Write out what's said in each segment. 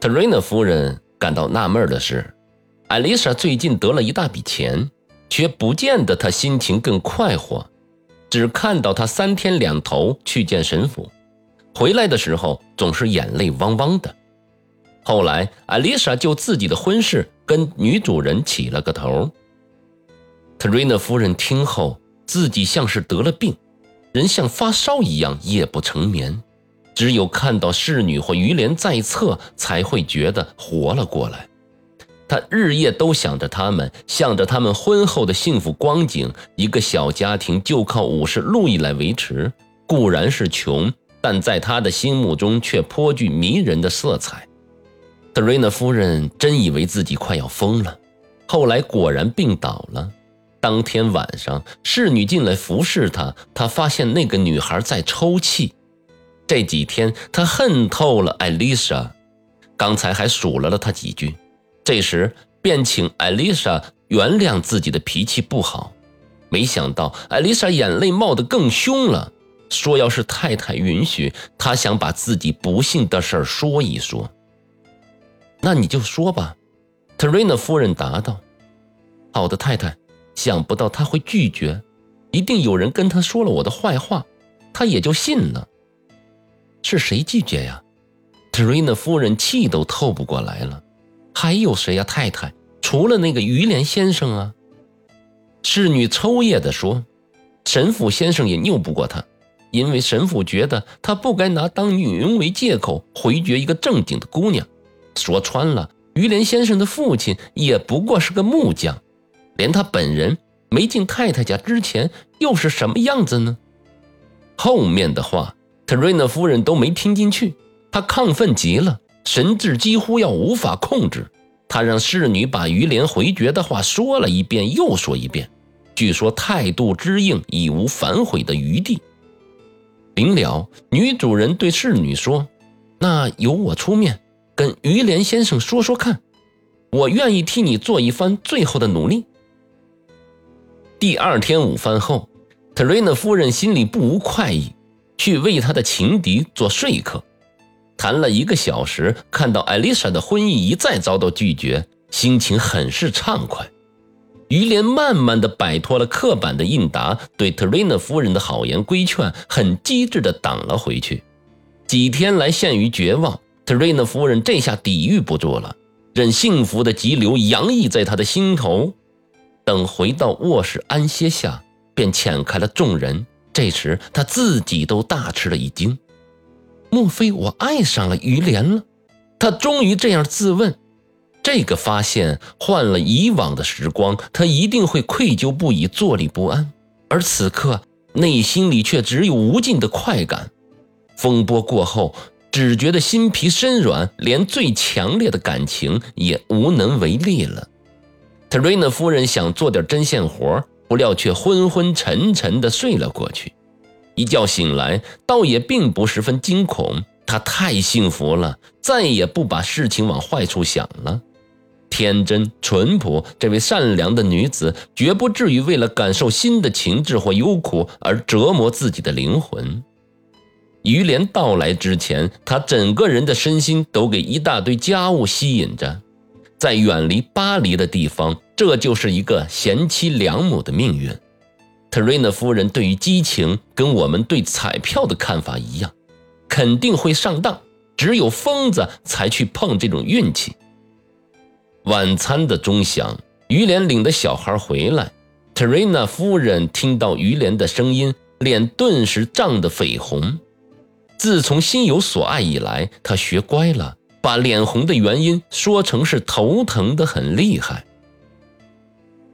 特瑞娜夫人感到纳闷的是，艾丽莎最近得了一大笔钱，却不见得她心情更快活，只看到她三天两头去见神父，回来的时候总是眼泪汪汪的。后来，艾丽莎就自己的婚事跟女主人起了个头。特瑞娜夫人听后，自己像是得了病，人像发烧一样夜不成眠，只有看到侍女或于莲在侧，才会觉得活了过来。他日夜都想着他们，想着他们婚后的幸福光景。一个小家庭就靠五十路易来维持，固然是穷，但在他的心目中却颇具迷人的色彩。德瑞娜夫人真以为自己快要疯了，后来果然病倒了。当天晚上，侍女进来服侍她，她发现那个女孩在抽泣。这几天，他恨透了艾丽莎，刚才还数落了她几句，这时便请艾丽莎原谅自己的脾气不好。没想到艾丽莎眼泪冒得更凶了，说要是太太允许，她想把自己不幸的事说一说。那你就说吧，特瑞娜夫人答道。“好的，太太。想不到他会拒绝，一定有人跟他说了我的坏话，他也就信了。是谁拒绝呀？”特瑞娜夫人气都透不过来了。“还有谁呀，太太？除了那个于连先生啊？”侍女抽噎地说。“神父先生也拗不过他，因为神父觉得他不该拿当女佣为借口回绝一个正经的姑娘。”说穿了，于连先生的父亲也不过是个木匠，连他本人没进太太家之前又是什么样子呢？后面的话，特瑞娜夫人都没听进去，她亢奋极了，神志几乎要无法控制。她让侍女把于连回绝的话说了一遍又说一遍，据说态度之硬，已无反悔的余地。临了，女主人对侍女说：“那由我出面。”跟于连先生说说看，我愿意替你做一番最后的努力。第二天午饭后，特瑞娜夫人心里不无快意，去为他的情敌做说客，谈了一个小时，看到艾丽莎的婚意一再遭到拒绝，心情很是畅快。于连慢慢的摆脱了刻板的应答，对特瑞娜夫人的好言规劝，很机智的挡了回去。几天来陷于绝望。特瑞娜夫人这下抵御不住了，任幸福的急流洋溢在她的心头。等回到卧室安歇下，便遣开了众人。这时他自己都大吃了一惊：莫非我爱上了于连了？他终于这样自问。这个发现换了以往的时光，他一定会愧疚不已，坐立不安。而此刻内心里却只有无尽的快感。风波过后。只觉得心皮身软，连最强烈的感情也无能为力了。特瑞娜夫人想做点针线活，不料却昏昏沉沉地睡了过去。一觉醒来，倒也并不十分惊恐，她太幸福了，再也不把事情往坏处想了。天真淳朴，这位善良的女子，绝不至于为了感受新的情致或忧苦而折磨自己的灵魂。于连到来之前，他整个人的身心都给一大堆家务吸引着，在远离巴黎的地方，这就是一个贤妻良母的命运。特瑞娜夫人对于激情跟我们对彩票的看法一样，肯定会上当，只有疯子才去碰这种运气。晚餐的钟响，于连领的小孩回来，特瑞娜夫人听到于连的声音，脸顿时涨得绯红。自从心有所爱以来，她学乖了，把脸红的原因说成是头疼的很厉害。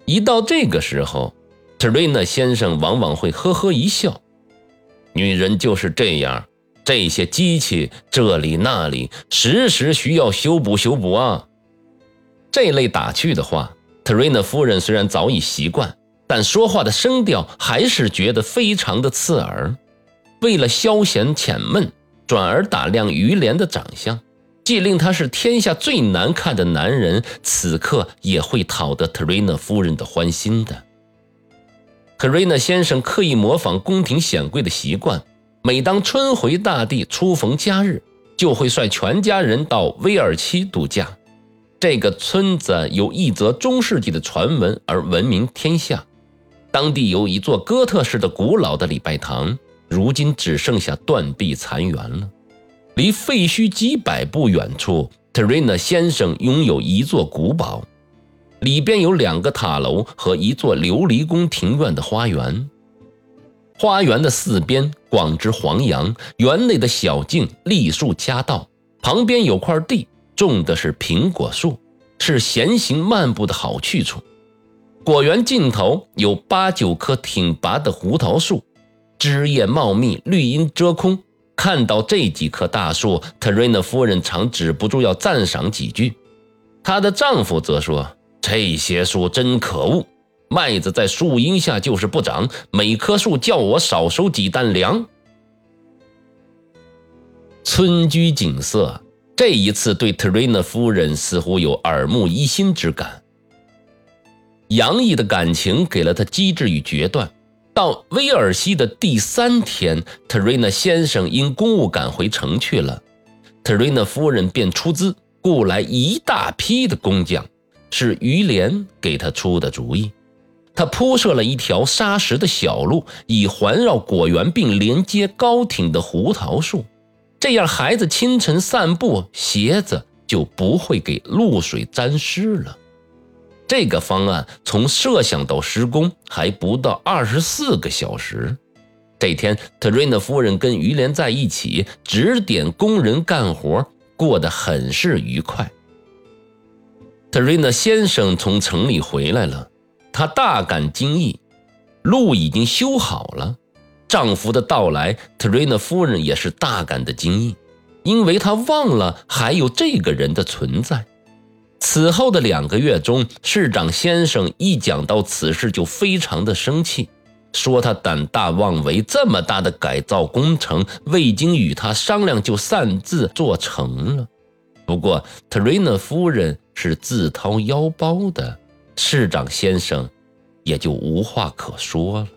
一到这个时候，特瑞娜先生往往会呵呵一笑。女人就是这样，这些机器这里那里，时时需要修补修补啊。这类打趣的话，特瑞娜夫人虽然早已习惯，但说话的声调还是觉得非常的刺耳。为了消闲遣闷，转而打量于连的长相，既令他是天下最难看的男人，此刻也会讨得特瑞娜夫人的欢心的。特瑞娜先生刻意模仿宫廷显贵的习惯，每当春回大地、初逢佳日，就会率全家人到威尔期度假。这个村子有一则中世纪的传闻而闻名天下。当地有一座哥特式的古老的礼拜堂，如今只剩下断壁残垣了。离废墟几百步远处，特瑞纳先生拥有一座古堡，里边有两个塔楼和一座琉璃宫庭院的花园。花园的四边广植黄杨，园内的小径栗树夹道，旁边有块地，种的是苹果树，是闲行漫步的好去处。果园尽头有八九棵挺拔的胡桃树，枝叶茂密，绿荫遮空。看到这几棵大树，特瑞娜夫人常止不住要赞赏几句。她的丈夫则说：“这些树真可恶。”麦子在树荫下就是不长，每棵树叫我少收几担粮。村居景色这一次对特瑞娜夫人似乎有耳目一新之感，洋溢的感情给了她机智与决断。到威尔西的第三天，特瑞娜先生因公务赶回城去了，特瑞娜夫人便出资雇来一大批的工匠，是于连给他出的主意。他铺设了一条沙石的小路，以环绕果园并连接高挺的胡桃树，这样孩子清晨散步，鞋子就不会给露水沾湿了。这个方案从设想到施工还不到二十四个小时。这天，特瑞娜夫人跟于连在一起指点工人干活，过得很是愉快。特瑞娜先生从城里回来了。他大感惊异，路已经修好了。丈夫的到来，特瑞娜夫人也是大感的惊异，因为她忘了还有这个人的存在。此后的两个月中，市长先生一讲到此事就非常的生气，说他胆大妄为，这么大的改造工程未经与他商量就擅自做成了。不过特瑞娜夫人是自掏腰包的。市长先生也就无话可说了。